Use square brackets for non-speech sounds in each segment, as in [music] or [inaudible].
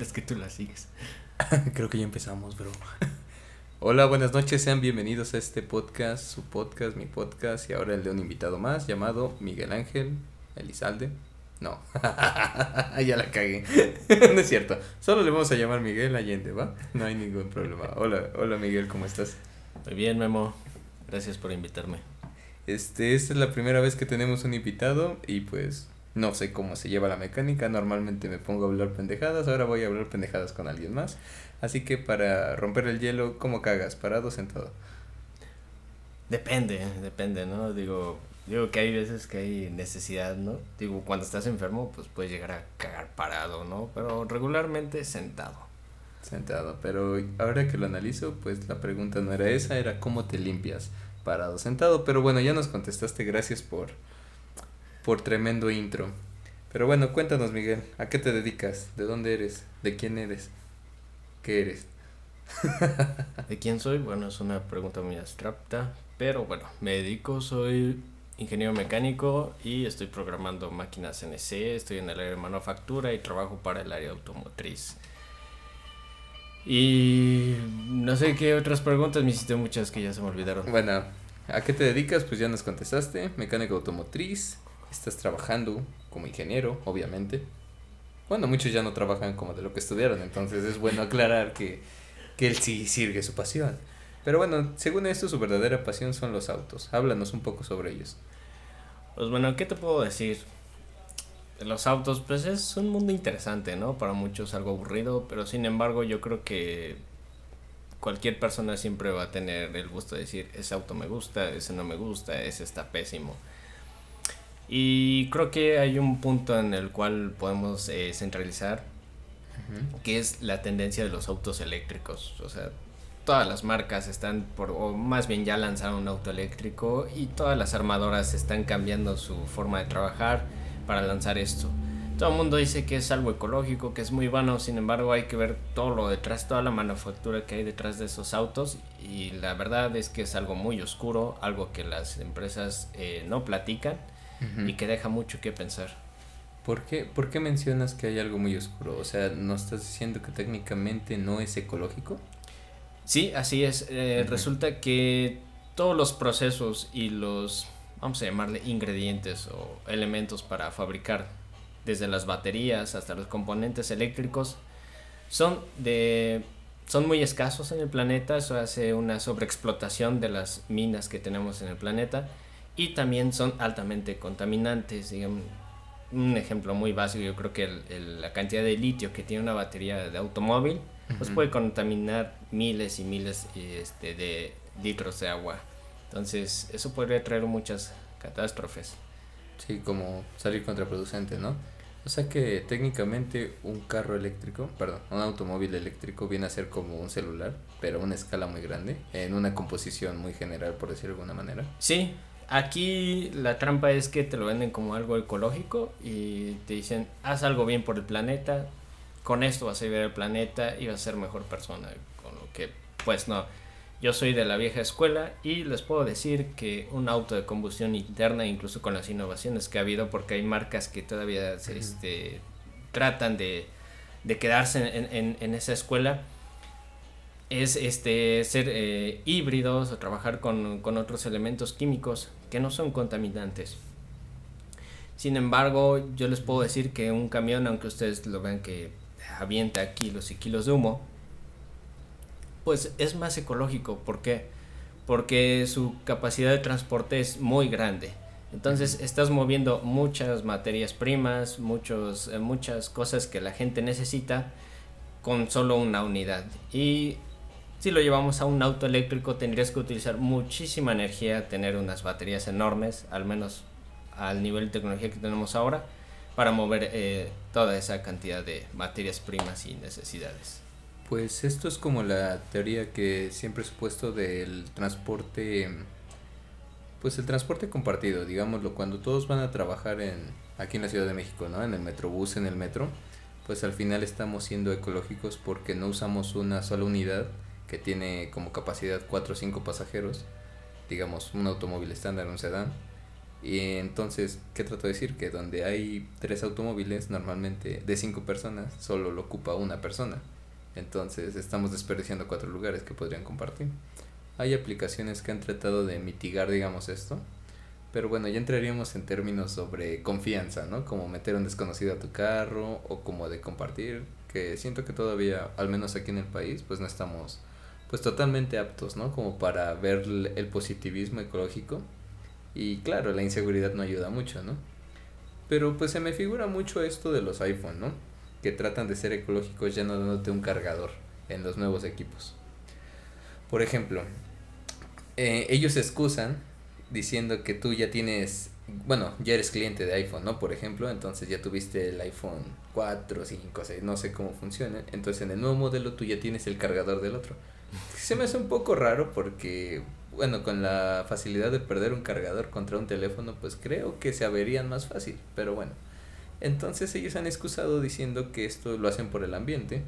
Es que tú la sigues. [laughs] Creo que ya empezamos, bro. [laughs] Hola, buenas noches, sean bienvenidos a este podcast, su podcast, mi podcast y ahora el de un invitado más llamado Miguel Ángel Elizalde. No, [laughs] ya la cagué. no es cierto, solo le vamos a llamar Miguel Allende, ¿va? No hay ningún problema. Hola, hola Miguel, ¿cómo estás? Muy bien, Memo. Gracias por invitarme. Este, esta es la primera vez que tenemos un invitado y pues no sé cómo se lleva la mecánica, normalmente me pongo a hablar pendejadas, ahora voy a hablar pendejadas con alguien más. Así que para romper el hielo, ¿cómo cagas? ¿Parado o sentado? Depende, depende, ¿no? Digo, digo que hay veces que hay necesidad, ¿no? Digo, cuando estás enfermo, pues puedes llegar a cagar parado, ¿no? Pero regularmente sentado. Sentado, pero ahora que lo analizo, pues la pregunta no era esa, era cómo te limpias parado, sentado. Pero bueno, ya nos contestaste, gracias por, por tremendo intro. Pero bueno, cuéntanos, Miguel, ¿a qué te dedicas? ¿De dónde eres? ¿De quién eres? ¿Qué eres? [laughs] ¿De quién soy? Bueno, es una pregunta muy abstracta, pero bueno, me dedico, soy ingeniero mecánico y estoy programando máquinas NC, estoy en el área de manufactura y trabajo para el área automotriz. Y no sé qué otras preguntas, me hiciste muchas que ya se me olvidaron. Bueno, ¿a qué te dedicas? Pues ya nos contestaste, mecánico automotriz, estás trabajando como ingeniero, obviamente. Bueno, muchos ya no trabajan como de lo que estudiaron, entonces es bueno aclarar que, que él sí sirve su pasión. Pero bueno, según esto, su verdadera pasión son los autos. Háblanos un poco sobre ellos. Pues bueno, ¿qué te puedo decir? Los autos, pues es un mundo interesante, ¿no? Para muchos algo aburrido, pero sin embargo yo creo que cualquier persona siempre va a tener el gusto de decir, ese auto me gusta, ese no me gusta, ese está pésimo. Y creo que hay un punto en el cual podemos eh, centralizar, que es la tendencia de los autos eléctricos. O sea, todas las marcas están por, o más bien ya lanzaron un auto eléctrico y todas las armadoras están cambiando su forma de trabajar para lanzar esto. Todo el mundo dice que es algo ecológico, que es muy bueno, sin embargo hay que ver todo lo detrás, toda la manufactura que hay detrás de esos autos y la verdad es que es algo muy oscuro, algo que las empresas eh, no platican y que deja mucho que pensar. ¿Por qué, ¿Por qué mencionas que hay algo muy oscuro? O sea, ¿no estás diciendo que técnicamente no es ecológico? Sí, así es. Eh, Resulta que todos los procesos y los, vamos a llamarle, ingredientes o elementos para fabricar, desde las baterías hasta los componentes eléctricos, son de son muy escasos en el planeta, eso hace una sobreexplotación de las minas que tenemos en el planeta y también son altamente contaminantes. Digamos, un ejemplo muy básico, yo creo que el, la cantidad de litio que tiene una batería de automóvil, pues puede contaminar miles y miles este, de litros de agua. Entonces, eso podría traer muchas catástrofes. Sí, como salir contraproducente, ¿no? O sea que técnicamente un carro eléctrico, perdón, un automóvil eléctrico viene a ser como un celular, pero a una escala muy grande, en una composición muy general, por decirlo de alguna manera. Sí, Aquí la trampa es que te lo venden como algo ecológico y te dicen, haz algo bien por el planeta, con esto vas a vivir el planeta y vas a ser mejor persona. Con lo que, pues no, yo soy de la vieja escuela y les puedo decir que un auto de combustión interna, incluso con las innovaciones que ha habido, porque hay marcas que todavía este, tratan de, de quedarse en, en, en esa escuela, es este ser eh, híbridos o trabajar con, otros elementos químicos que no son contaminantes. Sin embargo, yo les puedo decir que un camión, aunque ustedes lo vean que avienta kilos y kilos de humo, pues es más ecológico. ¿Por qué? Porque su capacidad de transporte es muy grande. Entonces estás moviendo muchas materias primas, muchos, eh, muchas cosas que la gente necesita con solo una unidad. Y si lo llevamos a un auto eléctrico tendrías que utilizar muchísima energía, tener unas baterías enormes, al menos al nivel de tecnología que tenemos ahora, para mover eh, toda esa cantidad de materias primas y necesidades. Pues esto es como la teoría que siempre he supuesto del transporte, pues el transporte compartido, digámoslo, cuando todos van a trabajar en, aquí en la Ciudad de México, ¿no? En el metrobús, en el metro, pues al final estamos siendo ecológicos porque no usamos una sola unidad, que tiene como capacidad 4 o 5 pasajeros, digamos un automóvil estándar, un sedán, Y entonces, ¿qué trato de decir? Que donde hay tres automóviles, normalmente de cinco personas, solo lo ocupa una persona. Entonces estamos desperdiciando cuatro lugares que podrían compartir. Hay aplicaciones que han tratado de mitigar, digamos, esto. Pero bueno, ya entraríamos en términos sobre confianza, ¿no? Como meter un desconocido a tu carro o como de compartir, que siento que todavía, al menos aquí en el país, pues no estamos pues totalmente aptos, ¿no? Como para ver el positivismo ecológico. Y claro, la inseguridad no ayuda mucho, ¿no? Pero pues se me figura mucho esto de los iPhone, ¿no? Que tratan de ser ecológicos ya no dándote un cargador en los nuevos equipos. Por ejemplo, eh, ellos se excusan diciendo que tú ya tienes, bueno, ya eres cliente de iPhone, ¿no? Por ejemplo, entonces ya tuviste el iPhone 4, 5, 6, no sé cómo funciona. Entonces en el nuevo modelo tú ya tienes el cargador del otro. Se me hace un poco raro porque, bueno, con la facilidad de perder un cargador contra un teléfono, pues creo que se averían más fácil, pero bueno. Entonces ellos han excusado diciendo que esto lo hacen por el ambiente,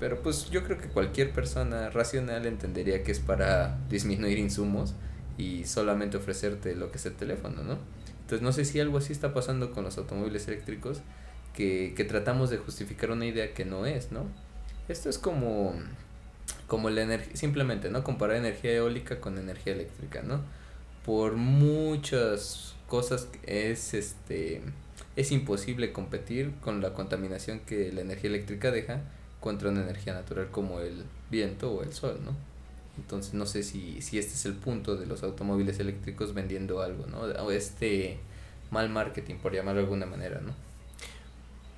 pero pues yo creo que cualquier persona racional entendería que es para disminuir insumos y solamente ofrecerte lo que es el teléfono, ¿no? Entonces no sé si algo así está pasando con los automóviles eléctricos, que, que tratamos de justificar una idea que no es, ¿no? Esto es como como la energía, simplemente, ¿no? Comparar energía eólica con energía eléctrica, ¿no? Por muchas cosas es este es imposible competir con la contaminación que la energía eléctrica deja contra una energía natural como el viento o el sol, ¿no? Entonces no sé si, si este es el punto de los automóviles eléctricos vendiendo algo, ¿no? O este mal marketing, por llamarlo de alguna manera, ¿no?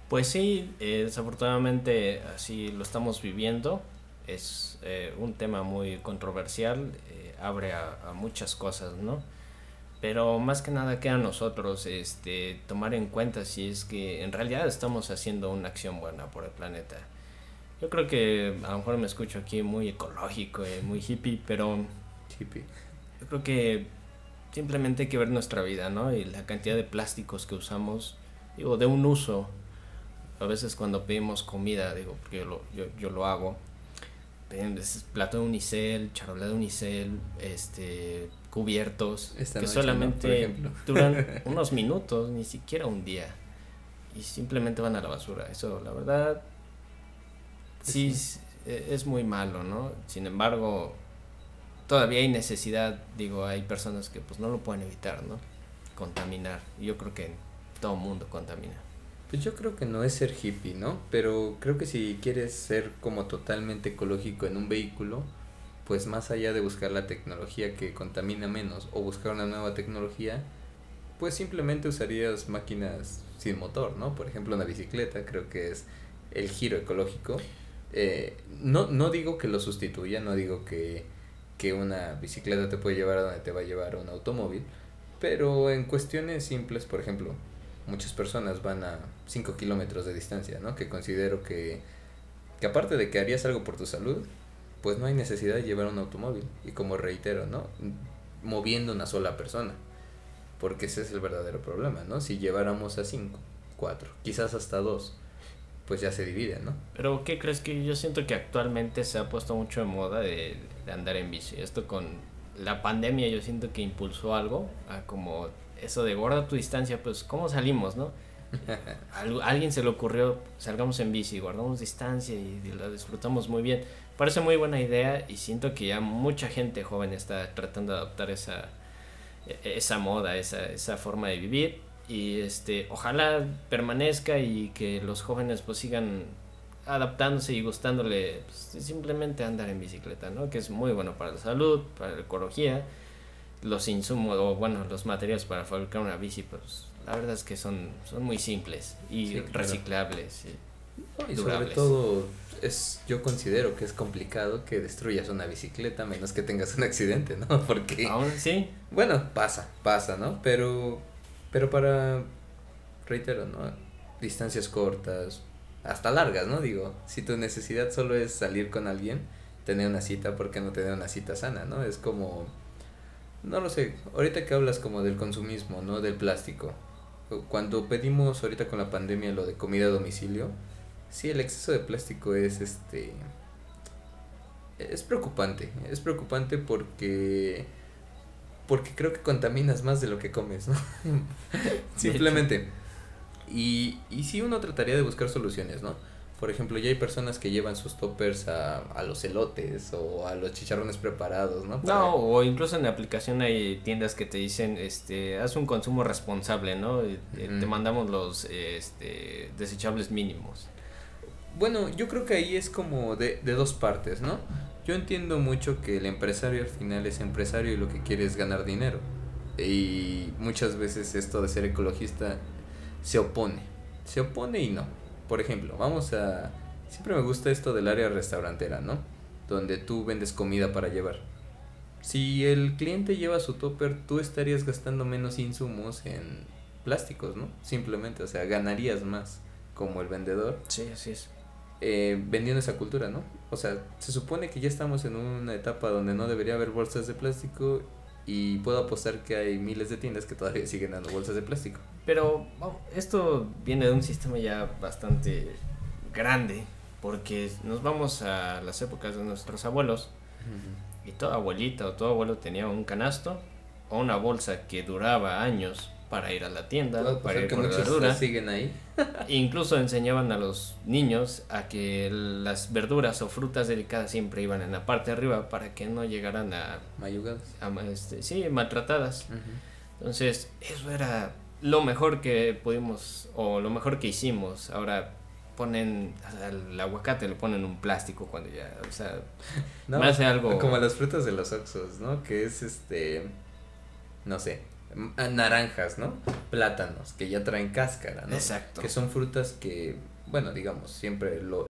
Pues sí, eh, desafortunadamente así lo estamos viviendo es eh, un tema muy controversial, eh, abre a, muchas cosas, ¿no? Pero más que nada queda a nosotros este, tomar en cuenta si es que en realidad estamos haciendo una acción buena por el planeta. Yo creo que a lo mejor me escucho aquí muy ecológico, y muy hippie, pero hippie. yo creo que simplemente hay que ver nuestra vida, ¿no? Y la cantidad de plásticos que usamos, digo, de un uso. A veces cuando pedimos comida, digo, porque yo lo, yo, yo lo hago, plato de unicel, charola de unicel, este, cubiertos, que solamente duran [laughs] unos minutos, ni siquiera un día, y simplemente van a la basura. Eso, la verdad, sí, e, es muy malo, ¿no? Sin embargo, todavía hay necesidad, digo, hay personas que pues no lo pueden evitar, ¿no? Contaminar. Yo creo que todo mundo contamina. Pues yo creo que no es ser hippie, ¿no? Pero creo que si quieres ser como totalmente ecológico en un vehículo, pues más allá de buscar la tecnología que contamina menos o buscar una nueva tecnología, pues simplemente usarías máquinas sin motor, ¿no? Por ejemplo, una bicicleta creo que es el giro ecológico. Eh, no, no digo que lo sustituya, no digo que, que una bicicleta te puede llevar a donde te va a llevar un automóvil, pero en cuestiones simples, por ejemplo, muchas personas van a 5 kilómetros de distancia, ¿no? Que considero que, que aparte de que harías algo por tu salud, pues no hay necesidad de llevar un automóvil. Y como reitero, ¿no? Moviendo una sola persona. Porque ese es el verdadero problema, ¿no? Si lleváramos a 5, 4, quizás hasta 2, pues ya se divide, ¿no? Pero ¿qué crees que yo siento que actualmente se ha puesto mucho de moda de, de andar en bici? Esto con la pandemia yo siento que impulsó algo a como eso de guarda tu distancia, pues ¿cómo salimos, no? [laughs] A alguien se le ocurrió, salgamos en bici, guardamos distancia y, la disfrutamos muy bien. Parece muy buena idea y siento que ya mucha gente joven está tratando de adoptar esa, e, esa moda, esa, esa forma de vivir y este ojalá permanezca y que los jóvenes pues sigan adaptándose y gustándole pues, simplemente andar en bicicleta, ¿no? Que es muy bueno para la salud, para la ecología los insumos o bueno, los materiales para fabricar una bici, pues la verdad es que son, son muy simples y reciclables. Y, sobre todo es yo considero que es complicado que destruyas una bicicleta menos que tengas un accidente, ¿no? [laughs] Porque aún sí. Bueno, pasa, pasa, ¿no? Pero pero para reitero, ¿no? Distancias cortas, hasta largas, ¿no? Digo, si tu necesidad solo es salir con alguien, tener una cita, ¿por qué no tener una cita sana, ¿no? Es como no lo sé, ahorita que hablas como del consumismo, ¿no? Del plástico. Cuando pedimos ahorita con la pandemia lo de comida a domicilio, sí, el exceso de plástico es este... Es preocupante, es preocupante porque porque creo que contaminas más de lo que comes, ¿no? [laughs] Simplemente. Y, y sí uno trataría de buscar soluciones, ¿no? Por ejemplo, ya hay personas que llevan sus toppers a, a los elotes o a los chicharrones preparados, ¿no? Para- No, o incluso en la aplicación hay tiendas que te dicen, este, haz un consumo responsable, ¿no? Eh, Te mandamos los, este, desechables mínimos. Bueno, yo creo que ahí es como de, de dos partes, ¿no? Yo entiendo mucho que el empresario al final es empresario y lo que quiere es ganar dinero. Y muchas veces esto de ser ecologista se opone. Se opone y no. Por ejemplo, vamos a... Siempre me gusta esto del área restaurantera, ¿no? Donde tú vendes comida para llevar. Si el cliente lleva su topper, tú estarías gastando menos insumos en plásticos, ¿no? Simplemente, o sea, ganarías más como el vendedor Sí, así es. eh, vendiendo esa cultura, ¿no? O sea, se supone que ya estamos en una etapa donde no debería haber bolsas de plástico y puedo apostar que hay miles de tiendas que todavía siguen dando bolsas de plástico. Pero vamos, esto viene de un sistema ya bastante grande, porque nos vamos a las épocas de nuestros abuelos y toda abuelita o todo abuelo tenía un canasto o una bolsa que duraba años para ir a la tienda, Puedo para ir por muchos verdura. siguen ahí. [laughs] Incluso enseñaban a los niños a que las verduras o frutas delicadas siempre iban en la parte de arriba para que no llegaran a, Mayugados. a este, sí, maltratadas. Entonces, eso era lo mejor que pudimos o lo mejor que hicimos. Ahora ponen al aguacate le ponen un plástico cuando ya, o sea, [laughs] No, me hace algo Como las frutas de los Oxos, ¿no? Que es este. No sé. Ah, Naranjas, ¿no? Plátanos, que ya traen cáscara, ¿no? Exacto. Que son frutas que, bueno, digamos, siempre lo,